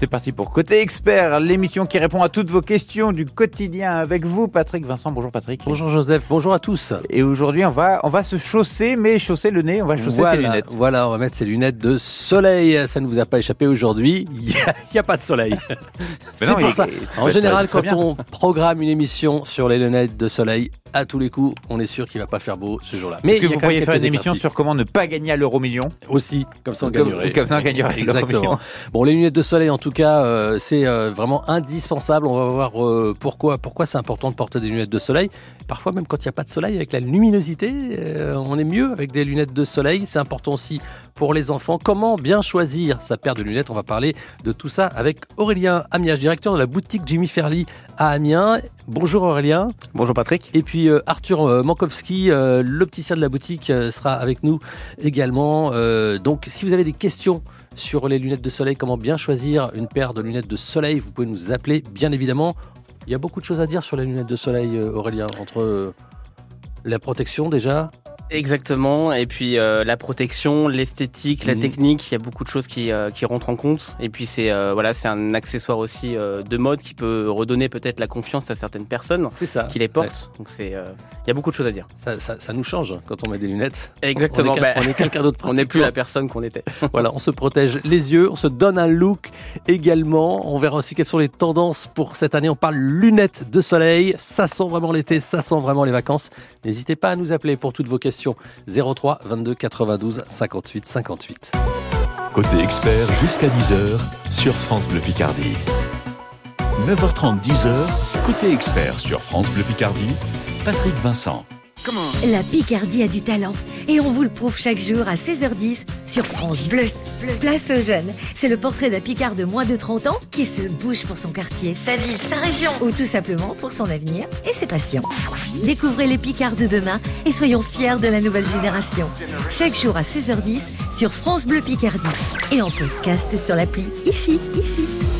C'est parti pour Côté Expert, l'émission qui répond à toutes vos questions du quotidien avec vous, Patrick Vincent. Bonjour Patrick. Bonjour Joseph, bonjour à tous. Et aujourd'hui, on va, on va se chausser, mais chausser le nez, on va chausser voilà, ses lunettes. Voilà, on va mettre ses lunettes de soleil. Ça ne vous a pas échappé aujourd'hui, il n'y a, pas de soleil. C'est pour il- ça. il- En général, quand bien. on programme une émission sur les lunettes de soleil, à tous les coups, on est sûr qu'il va pas faire beau ce jour-là. Mais Est-ce que vous pourriez faire une émission sur comment ne pas gagner à l'euro million? Aussi, comme ça on Comme- gagnerait. comme ça, on gagnerait. Exactement. Bon, les lunettes de soleil, en tout cas, euh, c'est euh, vraiment indispensable. On va voir euh, pourquoi, pourquoi c'est important de porter des lunettes de soleil. Parfois, même quand il n'y a pas de soleil, avec la luminosité, on est mieux avec des lunettes de soleil. C'est important aussi pour les enfants. Comment bien choisir sa paire de lunettes? On va parler de tout ça avec Aurélien Amiage, directeur de la boutique Jimmy Fairly à Amiens. Bonjour Aurélien. Bonjour Patrick. Et puis Arthur Mankowski, l'opticien de la boutique, sera avec nous également. Donc si vous avez des questions sur les lunettes de soleil, comment bien choisir une paire de lunettes de soleil, vous pouvez nous appeler, bien évidemment. Il y a beaucoup de choses à dire sur les lunettes de soleil, euh, Aurélien, entre euh, la protection déjà. Exactement. Et puis euh, la protection, l'esthétique, la Mhm. technique, il y a beaucoup de choses qui, euh, qui rentrent en compte. Et puis c'est euh, voilà, c'est un accessoire aussi de mode qui peut redonner peut-être la confiance à certaines personnes ça. qui les portent. Donc c'est, il y a beaucoup de choses à dire. Ça, ça- ça nous change quand on met des lunettes. Exactement. On est, Bah, quel- on est quelqu'un d'autre. on n'est plus la personne qu'on était. Voilà, on se protège les yeux, on se donne un look également. On verra aussi quelles sont les tendances pour cette année. On parle lunettes de soleil. Ça sent vraiment l'été, ça sent vraiment les vacances. N'hésitez pas à nous appeler pour toutes vos questions. 03 22 92 58 58. Côté expert jusqu'à 10h sur France Bleu Picardie. 9h30, 10h, côté expert sur France Bleu Picardie, Patrick Vincent. La Picardie a du talent et on vous le prouve chaque jour à 16h10 sur France Bleu. Place aux jeunes, c'est le portrait d'un Picard de moins de 30 ans qui se bouge pour son quartier, sa ville, sa région ou tout simplement pour son avenir et ses passions. Découvrez les Picards de demain et soyons fiers de la nouvelle génération. Chaque jour à 16h10 sur France Bleu Picardie et en podcast sur l'appli ici, ici.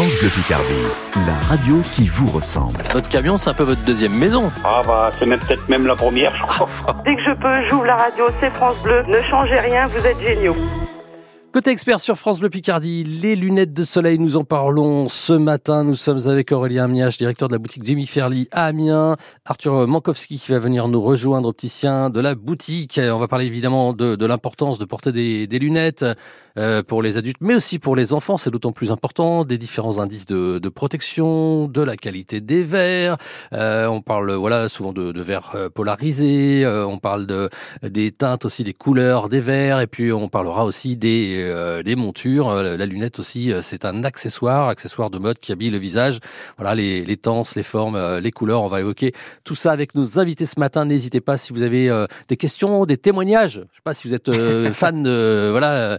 France Bleu Picardie, la radio qui vous ressemble. Votre camion, c'est un peu votre deuxième maison. Ah bah c'est même peut-être même la première, je crois. Dès que je peux, j'ouvre la radio, c'est France Bleu. Ne changez rien, vous êtes géniaux. Côté expert sur France Bleu Picardie, les lunettes de soleil, nous en parlons ce matin. Nous sommes avec Aurélien Amiach, directeur de la boutique Jimmy Fairly à Amiens. Arthur Mankowski qui va venir nous rejoindre, opticien de la boutique. On va parler évidemment de, de l'importance de porter des, des lunettes euh, pour les adultes, mais aussi pour les enfants. C'est d'autant plus important. Des différents indices de, de protection, de la qualité des verres. Euh, on parle voilà souvent de, de verres euh, polarisés. Euh, on parle de des teintes aussi, des couleurs des verres. Et puis on parlera aussi des euh, des montures. La lunette aussi, c'est un accessoire, accessoire de mode qui habille le visage. Voilà les, les tenses, les formes, les couleurs. On va évoquer tout ça avec nos invités ce matin. N'hésitez pas si vous avez euh, des questions, des témoignages. Je sais pas si vous êtes euh, fan de voilà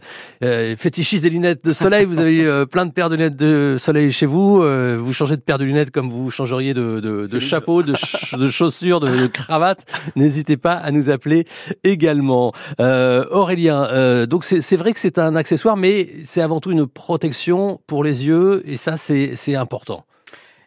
euh, fétichiste des lunettes de soleil. Vous avez euh, plein de paires de lunettes de soleil chez vous. Euh, vous changez de paire de lunettes comme vous changeriez de, de, de chapeau, de, ch- de chaussures, de, de cravate. N'hésitez pas à nous appeler également. Euh, Aurélien, euh, donc c'est vrai que c'est un accessoire, mais c'est avant tout une protection pour les yeux, et ça c'est important.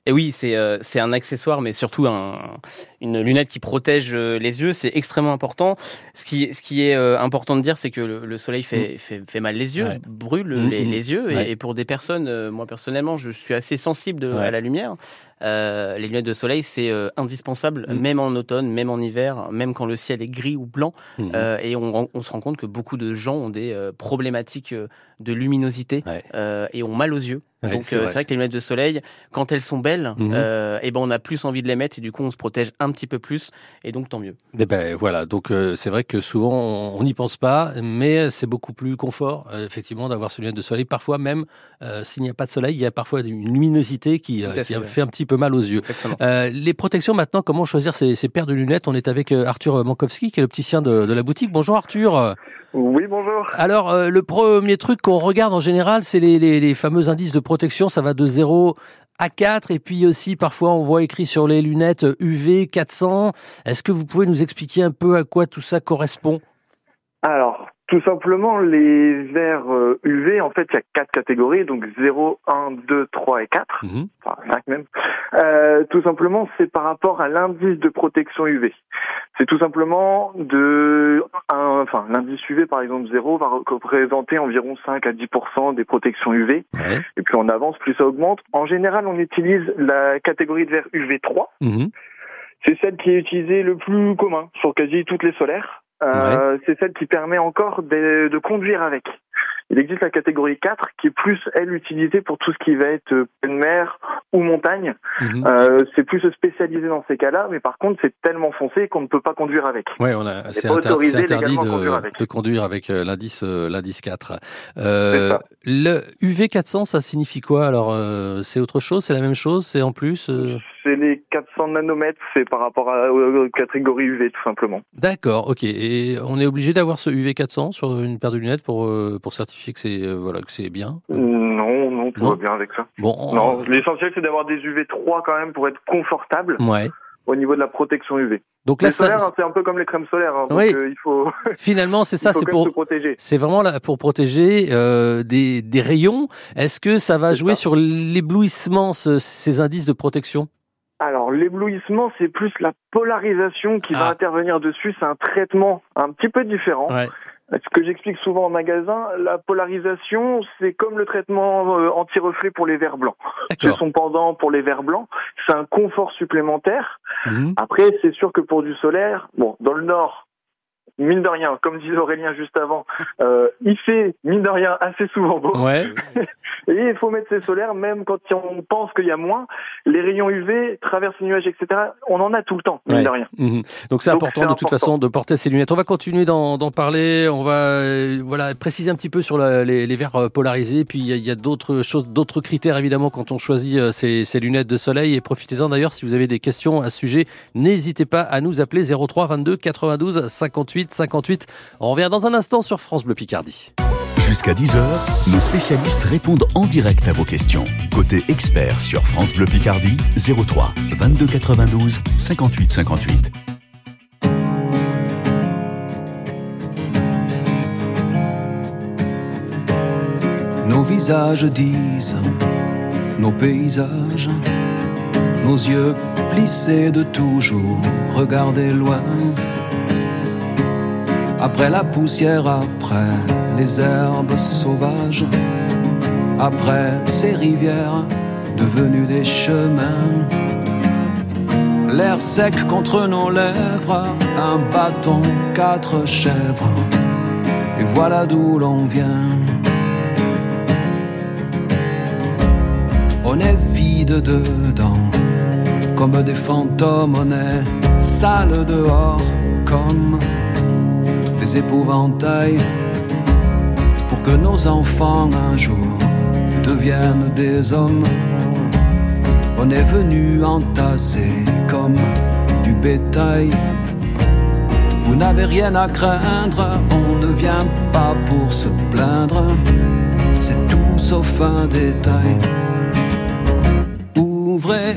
Et oui, c'est euh, c'est un accessoire, mais surtout un, une lunette qui protège euh, les yeux, c'est extrêmement important. Ce qui, ce qui est euh, important de dire, c'est que le, le soleil fait, fait, fait mal les yeux, Ouais. brûle Mm, les, mm. les yeux. Et, Ouais. et pour des personnes, euh, moi personnellement, je suis assez sensible de- Ouais. à la lumière. Euh, les lunettes de soleil, c'est euh, indispensable, Mm. même en automne, même en hiver, même quand le ciel est gris ou blanc. Mhm. Euh, et on, se rend compte que beaucoup de gens ont des problématiques de luminosité Ouais. et ont mal aux yeux. Ouais, Donc c'est vrai. que les lunettes de soleil, quand elles sont belles, euh, eh ben on a plus envie de les mettre et du coup on se protège un petit peu plus et donc tant mieux. Eh ben voilà, donc euh, c'est vrai que souvent on n'y pense pas, mais c'est beaucoup plus confort euh, effectivement d'avoir ce lunette de soleil. Parfois même, s'il n'y a pas de soleil, il y a parfois une luminosité qui, Tout à qui fait, ouais. fait un petit peu peu mal aux yeux. Euh, les protections maintenant, comment choisir ces, ces paires de lunettes? On est avec euh, Arthur Mankowski, qui est l'opticien de, de la boutique. Bonjour Arthur. Oui, bonjour. Alors, euh, le premier truc qu'on regarde en général, c'est les, les, les fameux indices de protection. Ça va de 0 à 4 et puis aussi parfois on voit écrit sur les lunettes UV 400. Est-ce que vous pouvez nous expliquer un peu à quoi tout ça correspond? Alors, tout simplement, les verres euh, UV, en fait, il y a quatre catégories, donc 0, 1, 2, 3 et 4, Mhm. enfin 5 même. Euh, tout simplement, c'est par rapport à l'indice de protection UV. C'est tout simplement de... un- enfin, l'indice UV, par exemple, 0 va représenter environ 5 à 10% des protections UV. Ouais. Et plus on avance, plus ça augmente. En général, on utilise la catégorie de verre UV3. Mhm. C'est celle qui est utilisée le plus commun sur quasi toutes les solaires. Euh, C'est celle qui permet encore de, de conduire avec. Il existe la catégorie 4 qui est plus, elle, utilisée pour tout ce qui va être euh, pleine mer ou montagne. Mhm. Euh, c'est plus spécialisé dans ces cas-là, mais par contre, c'est tellement foncé qu'on ne peut pas conduire avec. A, c'est inter- interdit à conduire de, avec. de conduire avec euh, l'indice euh, l'indice 4. Euh, le UV 400, ça signifie quoi? Alors, euh, c'est autre chose? C'est la même chose? C'est en plus C'est les 400 nanomètres, c'est par rapport à, aux catégories UV, tout simplement. D'accord, ok. Et on est obligé d'avoir ce UV 400 sur une paire de lunettes pour pour certifier que c'est euh, voilà que c'est bien. Non, non, tout Non. va bien avec ça. Bon, on- Non, l'essentiel, c'est d'avoir des UV3 quand même pour être confortable ouais. au niveau de la protection UV. Donc là, les ça, solaires, c'est un peu comme les crèmes solaires. hein, donc Oui. euh, il faut, finalement, c'est ça, c'est pour c'est vraiment là pour protéger euh, des des rayons. Est-ce que ça va jouer ça. sur l'éblouissement ce- ces indices de protection? Alors, l'éblouissement, c'est plus la polarisation qui va Ah. intervenir dessus. C'est un traitement un petit peu différent. Ouais. Ce que j'explique souvent en magasin, la polarisation, c'est comme le traitement euh, anti-reflet pour les verres blancs. C'est son pendant pour les verres blancs. C'est un confort supplémentaire. Mhm. Après, c'est sûr que pour du solaire, bon, dans le nord, mine de rien, comme disait Aurélien juste avant, euh, il fait, mine de rien, assez souvent beau. Ouais. Et il faut mettre ses solaires, même quand on pense qu'il y a moins. Les rayons UV traversent les nuages, etc. On en a tout le temps, mine Ouais. de rien. Mhm. Donc c'est important de toute façon de porter ces lunettes. On va continuer d'en parler. On va euh, voilà préciser un petit peu sur la- les, les verres euh, polarisés. Puis il y a, d'autres choses, d'autres critères évidemment quand on choisit ces, ces lunettes de soleil. Et profitez-en d'ailleurs si vous avez des questions à ce sujet. N'hésitez pas à nous appeler 03 22 92 58 58. On revient dans un instant sur France Bleu Picardie. Jusqu'à 10h, nos spécialistes répondent en direct à vos questions. Côté expert sur France Bleu Picardie, 03 22 92 58 58. Nos visages disent, nos paysages, nos yeux plissés de toujours regarder loin. Après la poussière, après les herbes sauvages, après ces rivières devenues des chemins. L'air sec contre nos lèvres, un bâton, quatre chèvres, et voilà d'où l'on vient. On est vide dedans, comme des fantômes, on est sale dehors, comme des épouvantails, pour que nos enfants un jour deviennent des hommes. On est venu entasser comme du bétail. Vous n'avez rien à craindre, on ne vient pas pour se plaindre, c'est tout sauf un détail. Ouvrez,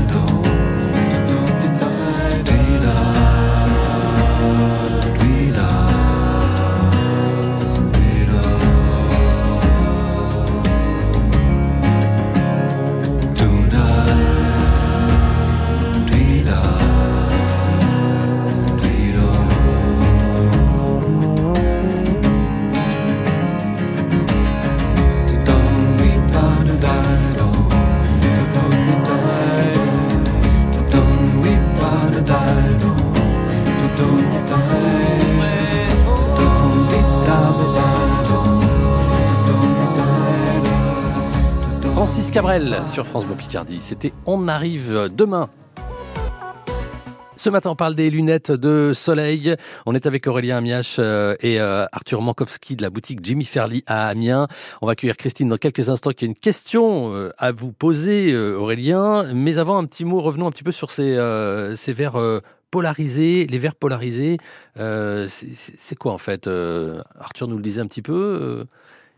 Sur France Picardie. C'était On arrive demain. Ce matin, on parle des lunettes de soleil. On est avec Aurélien Amiache euh, et euh, Arthur Mankowski de la boutique Jimmy Fairly à Amiens. On va accueillir Christine dans quelques instants qui a une question euh, à vous poser, Aurélien. Mais avant, un petit mot, revenons un petit peu sur ces, ces verres polarisés. Les verres polarisés, c'est quoi en fait Arthur nous le disait un petit peu.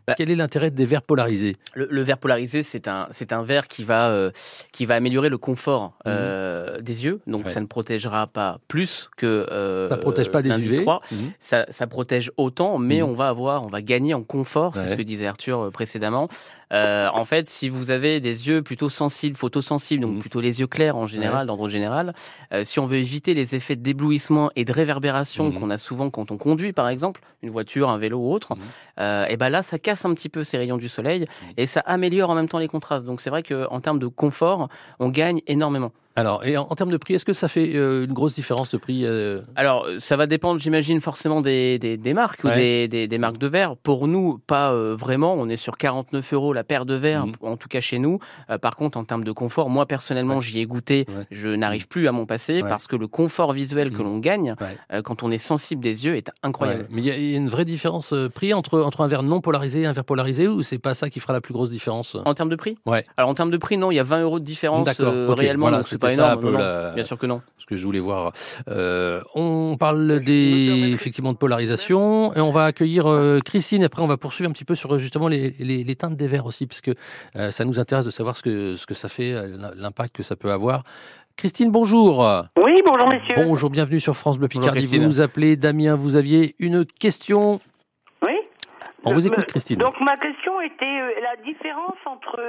Bah, Quel est l'intérêt des verres polarisés le, le, verre polarisé, c'est un, c'est un verre qui va, euh, qui va améliorer le confort mmh. euh, des yeux. Donc, ouais. ça ne protégera pas plus que euh, ça protège pas des UV. Mmh. Ça, ça, protège autant, mais mmh. on va avoir, on va gagner en confort. C'est ouais. ce que disait Arthur euh, précédemment. En fait, si vous avez des yeux plutôt sensibles, photosensibles, donc mmh. plutôt les yeux clairs en général, ouais. d'ordre général, si on veut éviter les effets d'éblouissement et de réverbération qu'on a souvent quand on conduit, par exemple, une voiture, un vélo ou autre, et ben là, ça casse un petit peu ces rayons du soleil et ça améliore en même temps les contrastes. Donc c'est vrai qu'en termes de confort, on gagne énormément. Alors, et en, en, termes de prix, est-ce que ça fait euh, une grosse différence de prix euh... Alors, ça va dépendre, j'imagine, forcément des, des, des marques ouais. ou des, des, des, marques de verre. Pour nous, pas euh, vraiment. On est sur 49 euros la paire de verres, mmh. en tout cas chez nous. Par contre, en termes de confort, moi personnellement, ouais. j'y ai goûté. Ouais. Je n'arrive plus à m'en passer parce que le confort visuel mmh. que l'on gagne quand on est sensible des yeux est incroyable. Mais il y, y, a une vraie différence prix entre, entre un verre non polarisé et un verre polarisé ou c'est pas ça qui fera la plus grosse différence? En termes de prix? Ouais. Alors, en termes de prix, non, il y a 20 euros de différence réellement. Voilà, c'est pas énorme. Un peu non, la Bien sûr que non. Ce que je voulais voir. Euh, on parle des effectivement de polarisation et on va accueillir euh, Christine. Après, on va poursuivre un petit peu sur justement les, les, les teintes des verres aussi, parce que euh, ça nous intéresse de savoir ce que ce que ça fait, l'impact que ça peut avoir. Christine, bonjour. Oui, bonjour messieurs. Bonjour, bienvenue sur France Bleu Picardie. Bonjour, vous nous appelez Damien, vous aviez une question. On vous écoute, Christine. Donc ma question était euh, la différence entre.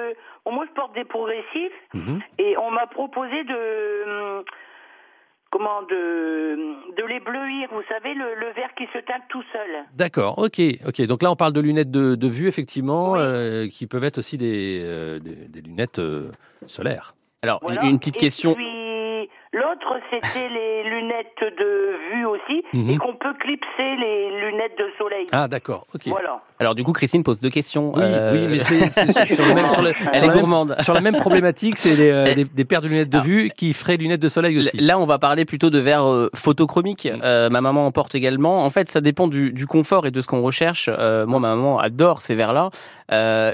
Bon, moi, je porte des progressifs mm -hmm. et on m'a proposé de. Comment de, de les bleuir, vous savez, le, le verre qui se teinte tout seul. D'accord, ok, ok. Donc là, on parle de lunettes de, de vue, effectivement, oui. euh, qui peuvent être aussi des, euh, des, des lunettes euh, solaires. Alors, voilà. une petite question. Puis, L'autre, c'était les lunettes de vue aussi, mm -hmm. et qu'on peut clipser les lunettes de soleil. Ah, d'accord, ok. Voilà. Alors, du coup, Christine pose deux questions. Oui, euh... oui mais c'est sur, le même, sur, le, sur, la même, sur la même problématique, c'est euh, des, des, paires de lunettes de Alors, vue qui feraient lunettes de soleil aussi. Là, on va parler plutôt de verres euh, photochromiques. Mm. ma maman en porte également. En fait, ça dépend du, du confort et de ce qu'on recherche. Euh, moi, ma maman adore ces verres-là.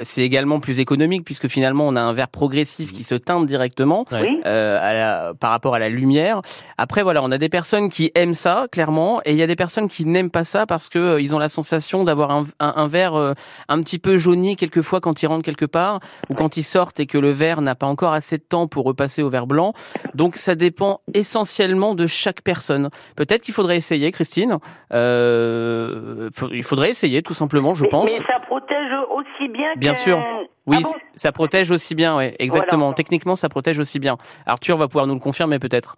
c'est également plus économique puisque finalement, on a un verre progressif qui se teinte directement oui. à la, par rapport à la lumière. Après, voilà, on a des personnes qui aiment ça, clairement, et il y a des personnes qui n'aiment pas ça parce que euh, ils ont la sensation d'avoir un, un, un, verre euh, un petit peu jauni quelquefois quand ils rentrent quelque part ou quand ils sortent et que le verre n'a pas encore assez de temps pour repasser au verre blanc. Donc, ça dépend essentiellement de chaque personne. Peut-être qu'il faudrait essayer, Christine. Euh, il faudrait essayer, tout simplement, je mais, pense. Mais ça protège aussi bien. Bien sûr. Oui, ah bon ça protège aussi bien, oui, exactement. Voilà. Techniquement, ça protège aussi bien. Arthur va pouvoir nous le confirmer peut-être.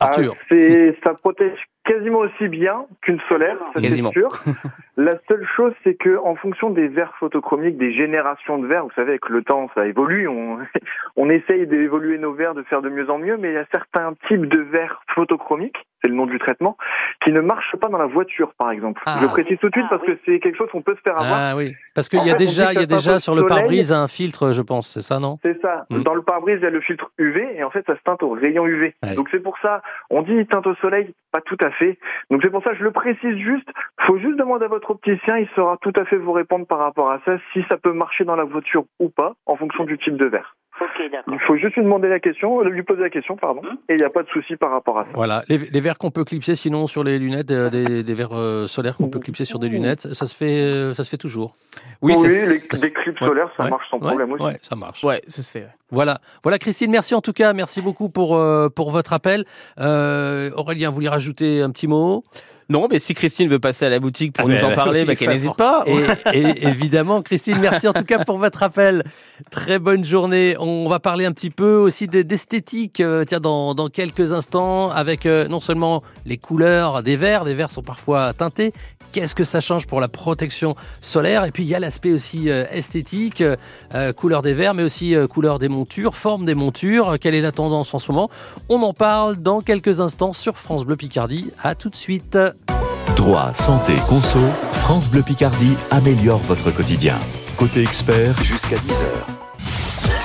Arthur. Ah, ça protège quasiment aussi bien qu'une solaire, ça c'est sûr. La seule chose, c'est que en fonction des verres photochromiques, des générations de verres, vous savez, avec le temps, ça évolue. On, on essaye d'évoluer nos verres, de faire de mieux en mieux, mais il y a certains types de verres photochromiques, c'est le nom du traitement, qui ne marchent pas dans la voiture, par exemple. Je le précise tout de suite parce que c'est quelque chose qu'on peut se faire avoir. Ah oui, parce qu'il y a déjà, il y a déjà sur le pare-brise un filtre, je pense, c'est ça, non? C'est ça. Mm. Dans le pare-brise, il y a le filtre UV et en fait, ça se teinte au rayon UV. Donc c'est pour ça, on dit teinte au soleil, pas tout à fait. Donc c'est pour ça, je le précise juste. Faut juste demander à votre opticien, il saura tout à fait vous répondre par rapport à ça, si ça peut marcher dans la voiture ou pas, en fonction du type de verre. Il faut juste lui demander la question, lui poser la question, pardon, hum. et il n'y a pas de souci par rapport à ça. Voilà, les, verres qu'on peut clipser sinon sur les lunettes, euh, des, verres euh, solaires qu'on peut clipser sur des lunettes, ça se fait, euh, ça se fait toujours. Oui, oui les, des clips solaires, ça marche sans problème aussi. Ouais, ça marche. Ouais, ça se fait. Voilà, voilà Christine, merci en tout cas, merci beaucoup pour pour votre appel. Aurélien, vous voulez rajouter un petit mot? Non, mais si Christine veut passer à la boutique pour nous en parler, bah, qu'elle n'hésite pas. Et, évidemment, Christine, merci en tout cas pour votre appel. Très bonne journée. On va parler un petit peu aussi d'esthétique, euh, tiens, dans, dans, quelques instants, avec euh, non seulement les couleurs des verres, des verres sont parfois teintés. Qu'est-ce que ça change pour la protection solaire? Et puis il y a l'aspect aussi euh, esthétique, couleur des verres, mais aussi couleur des montures, forme des montures. Quelle est la tendance en ce moment? On en parle dans quelques instants sur France Bleu Picardie. À tout de suite. Droit, santé, conso, France Bleu Picardie améliore votre quotidien. Côté expert, jusqu'à 10h.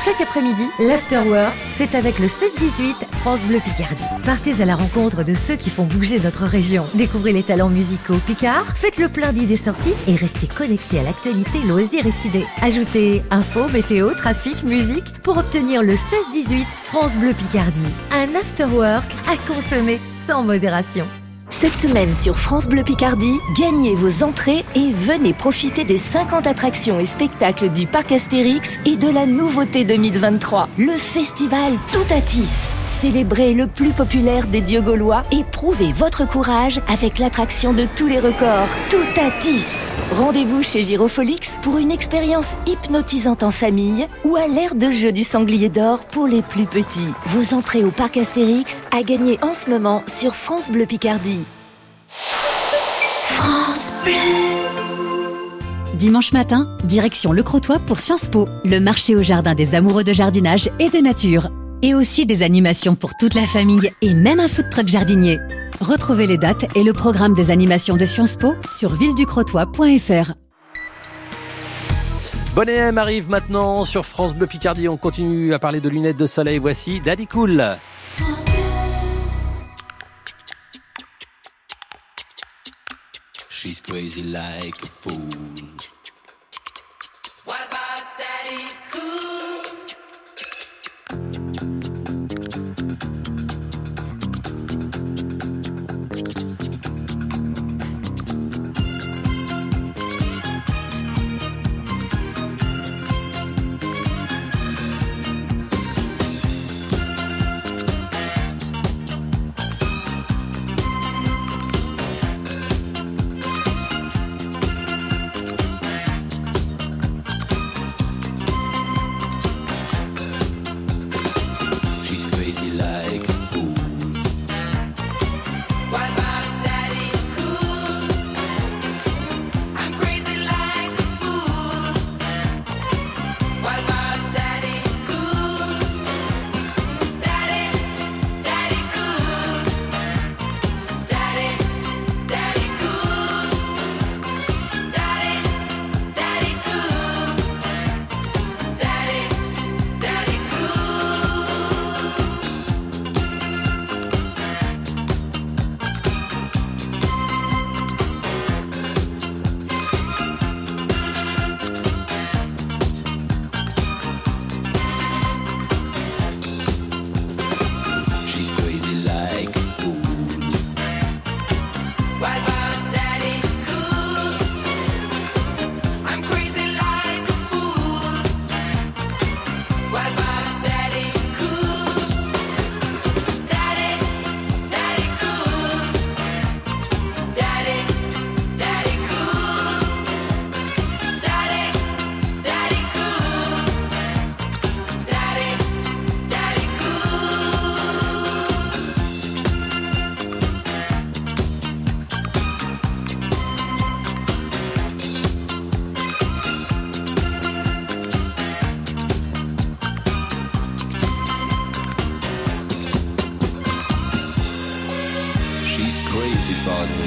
Chaque après-midi, l'Afterwork, c'est avec le 16-18 France Bleu Picardie. Partez à la rencontre de ceux qui font bouger notre région. Découvrez les talents musicaux Picard, faites le plein d'idées sorties et restez connectés à l'actualité loisirs et cidés. Ajoutez info, météo, trafic, musique pour obtenir le 16-18 France Bleu Picardie. Un Afterwork à consommer sans modération. Cette semaine sur France Bleu Picardie, gagnez vos entrées et venez profiter des 50 attractions et spectacles du parc Astérix et de la nouveauté 2023, le festival Toutatis. Célébrez le plus populaire des dieux gaulois et prouvez votre courage avec l'attraction de tous les records, Toutatis. Rendez-vous chez Girofolix pour une expérience hypnotisante en famille ou à l'ère de jeu du sanglier d'or pour les plus petits. Vos entrées au parc Astérix à gagner en ce moment sur France Bleu Picardie. France Bleu. Dimanche matin, direction Le Crotoy pour Sciences Po, le marché au jardin des amoureux de jardinage et de nature. Et aussi des animations pour toute la famille et même un food truck jardinier. Retrouvez les dates et le programme des animations de Sciences Po sur villeducrotoy.fr. Bonnet M arrive maintenant sur France Bleu Picardie. On continue à parler de lunettes de soleil. Voici Daddy Cool. She's crazy like a fool.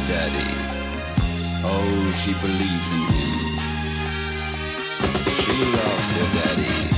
Daddy. Oh, she believes in him. She loves her daddy.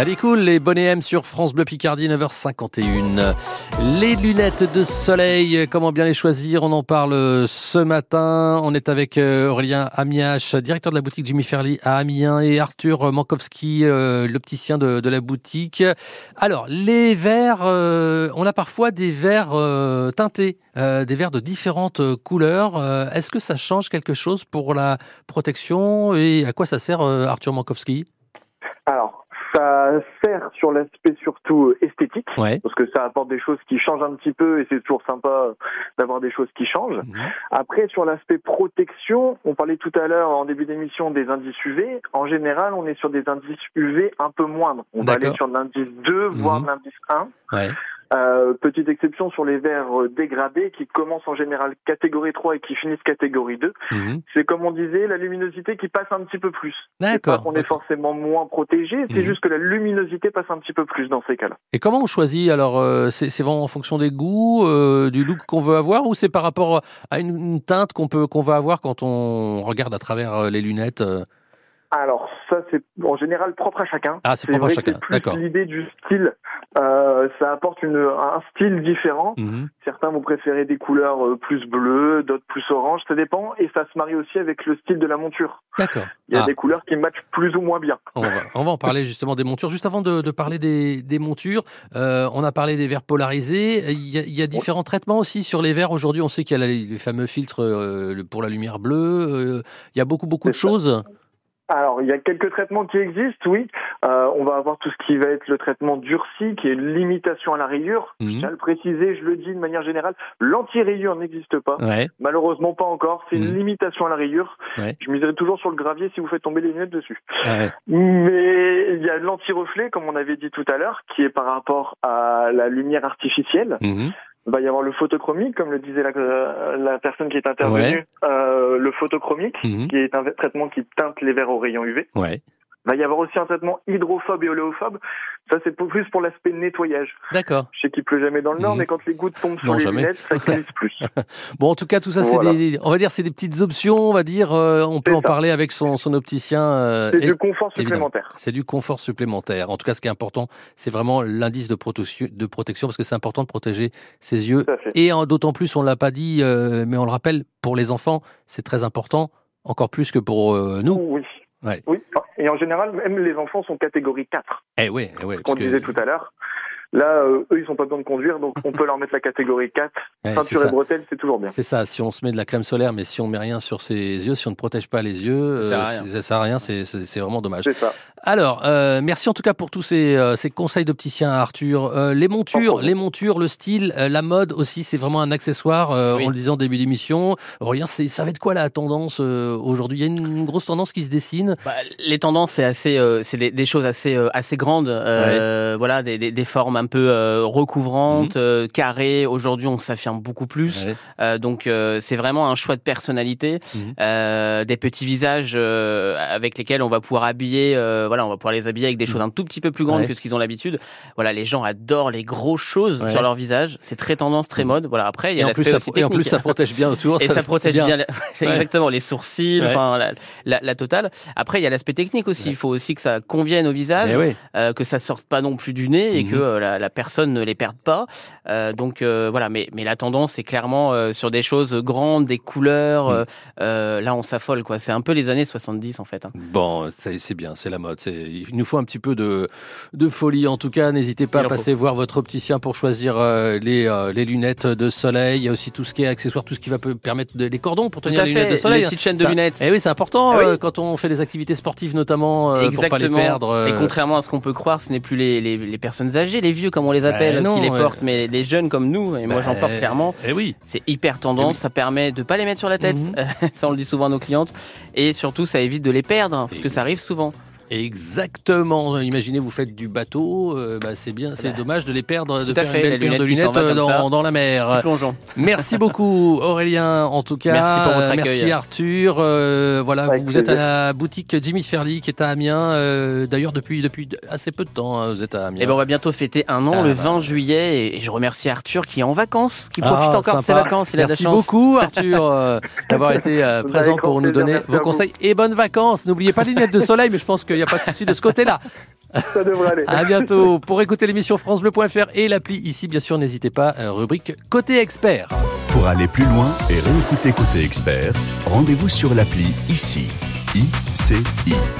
Salut cool, les bonnets M sur France Bleu Picardie, 9h51. Les lunettes de soleil, comment bien les choisir? On en parle ce matin. On est avec euh, Aurélien Amiache, directeur de la boutique Jimmy Ferly à Amiens, et Arthur Mankowski, euh, l'opticien de, de, la boutique. Alors, les verres, euh, on a parfois des verres teintés, des verres de différentes couleurs. Est-ce que ça change quelque chose pour la protection? Et à quoi ça sert, Arthur Mankowski? Ça sert sur l'aspect surtout esthétique, parce que ça apporte des choses qui changent un petit peu et c'est toujours sympa d'avoir des choses qui changent. Mhm. Après, sur l'aspect protection, on parlait tout à l'heure en début d'émission des indices UV. En général, on est sur des indices UV un peu moindres. On va aller sur l'indice 2, voire mhm. l'indice 1. Ouais. Euh, petite exception sur les verres euh, dégradés qui commencent en général catégorie 3 et qui finissent catégorie 2. Mhm. C'est comme on disait, la luminosité qui passe un petit peu plus. D'accord. On est forcément moins protégé, c'est mhm. juste que la luminosité passe un petit peu plus dans ces cas-là. Et comment on choisit Alors, euh, c'est vraiment en fonction des goûts, du look qu'on veut avoir, ou c'est par rapport à une, teinte qu'on peut qu'on va avoir quand on regarde à travers les lunettes alors ça c'est en général propre à chacun. Ah c'est propre à chacun. D'accord. L'idée du style, euh, ça apporte une, un style différent. Mhm. Certains vont préférer des couleurs euh, plus bleues, d'autres plus orange, ça dépend et ça se marie aussi avec le style de la monture. D'accord. Il y a ah. des couleurs qui matchent plus ou moins bien. On va, on va en parler justement des montures. Juste avant de, de parler des, des montures, euh, on a parlé des verres polarisés. Il y a, il y a différents traitements aussi sur les verres. Aujourd'hui, on sait qu'il y a les, fameux filtres euh, pour la lumière bleue. il y a beaucoup beaucoup de choses. Alors, il y a quelques traitements qui existent, oui. Euh, on va avoir tout ce qui va être le traitement durci, qui est limitation à la rayure. Je mhm. tiens à le préciser, je le dis de manière générale, l'anti-rayure n'existe pas. Malheureusement, pas encore. C'est une mhm. limitation à la rayure. Je miserai toujours sur le gravier si vous faites tomber les lunettes dessus. Mais il y a l'anti-reflet, comme on avait dit tout à l'heure, qui est par rapport à la lumière artificielle. Mhm. Il va y avoir le photochromique, comme le disait la, la personne qui est intervenue, euh, le photochromique, mhm. qui est un traitement qui teinte les verres aux rayons UV. Ouais. Il va y avoir aussi un traitement hydrophobe et oléophobe. Ça, c'est plus pour l'aspect nettoyage. D'accord. Je sais qu'il pleut jamais dans le nord, mhm. mais quand les gouttes tombent sur les lunettes, ça glisse plus. bon, en tout cas, tout ça, c'est des, on va dire, c'est des petites options. On va dire, euh, on peut en parler avec son, son opticien. Euh, c'est du confort supplémentaire. C'est du confort supplémentaire. En tout cas, ce qui est important, c'est vraiment l'indice de, protection, de protection, parce que c'est important de protéger ses yeux. Et d'autant plus, on l'a pas dit, euh, mais on le rappelle, pour les enfants, c'est très important, encore plus que pour nous. Oui. Oui, et en général, même les enfants sont catégorie 4. Eh oui, eh oui. Qu'on disait tout à l'heure. Là, euh, eux, ils sont pas besoin de conduire, donc on peut leur mettre la catégorie 4. Ceinture et bretelles, c'est toujours bien. C'est ça, si on se met de la crème solaire, mais si on met rien sur ses yeux, si on ne protège pas les yeux, ça, euh, sert à rien, c'est vraiment dommage. C'est ça. Alors, euh, merci en tout cas pour tous ces, euh, ces conseils d'opticien, Arthur. Euh, les montures, les montures, le style, euh, la mode aussi, c'est vraiment un accessoire. On le disait en début d'émission. Rien, ça va être quoi la tendance aujourd'hui? Il y a une, grosse tendance qui se dessine? Bah, les tendances, c'est assez, c'est des, des, choses assez, assez grandes. Voilà, des, des, des, formes un peu recouvrantes, mhm. carrées. Aujourd'hui, on s'affirme beaucoup plus. donc, c'est vraiment un choix de personnalité, mhm. des petits visages avec lesquels on va pouvoir habiller voilà, on va pouvoir les habiller avec des choses un tout petit peu plus grandes que ce qu'ils ont l'habitude. Voilà, les gens adorent les grosses choses sur leur visage. C'est très tendance, très mode. Voilà. Après, il y a l'aspect aussi Et en plus, ça protège bien autour. et ça, protège bien, exactement les sourcils, enfin la, la, totale. Après, il y a l'aspect technique aussi. Il faut aussi que ça convienne au visage, euh, que ça sorte pas non plus du nez et mhm. que euh, la, personne ne les perde pas. Euh, donc voilà, mais, mais la tendance est clairement sur des choses grandes, des couleurs. Mm. là, on s'affole, quoi. C'est un peu les années 70, en fait. Hein. Bon, c'est bien, c'est la mode. Il nous faut un petit peu de, de folie. En tout cas, n'hésitez pas à passer voir votre opticien pour choisir les, les lunettes de soleil. Il y a aussi tout ce qui est accessoire, tout ce qui va permettre de, les cordons pour tenir les lunettes de soleil. Les petites chaînes de lunettes. Et eh oui, c'est important ah quand on fait des activités sportives notamment Exactement. pour pas les perdre. Et contrairement à ce qu'on peut croire, ce n'est plus les, les, les, personnes âgées, les vieux comme on les appelle, ben qui les portent, mais les jeunes comme nous. Et moi, j'en porte ben, clairement. Et eh oui. C'est hyper tendance. Ça permet de pas les mettre sur la tête. Mhm. ça, on le dit souvent à nos clientes. Et surtout, ça évite de les perdre, parce que ça arrive souvent. Exactement. Imaginez, vous faites du bateau, euh, bah, c'est bien, c'est dommage de les perdre, de perdre une belle de lunettes dans, dans, la mer. Merci beaucoup Aurélien, en tout cas. Merci pour votre accueil. Merci Arthur. Euh, voilà, vous, êtes à la boutique Jimmy Ferly qui est à Amiens. Euh, d'ailleurs depuis depuis assez peu de temps, hein, vous êtes à Amiens. Et eh ben on va bientôt fêter un an, ah, le 20 bah. juillet, et je remercie Arthur qui est en vacances, qui profite ah, encore de ses vacances. Il a Merci beaucoup Arthur d'avoir été présent pour nous donner vos conseils et bonnes vacances. N'oubliez pas les lunettes de soleil, mais je pense que n'y a pas de souci de ce côté-là. Ça devrait aller. À bientôt. Pour écouter l'émission FranceBleu.fr et l'appli ici, bien sûr, n'hésitez pas, euh, rubrique Côté Expert. Pour aller plus loin et réécouter Côté Expert, rendez-vous sur l'appli ici. ICI.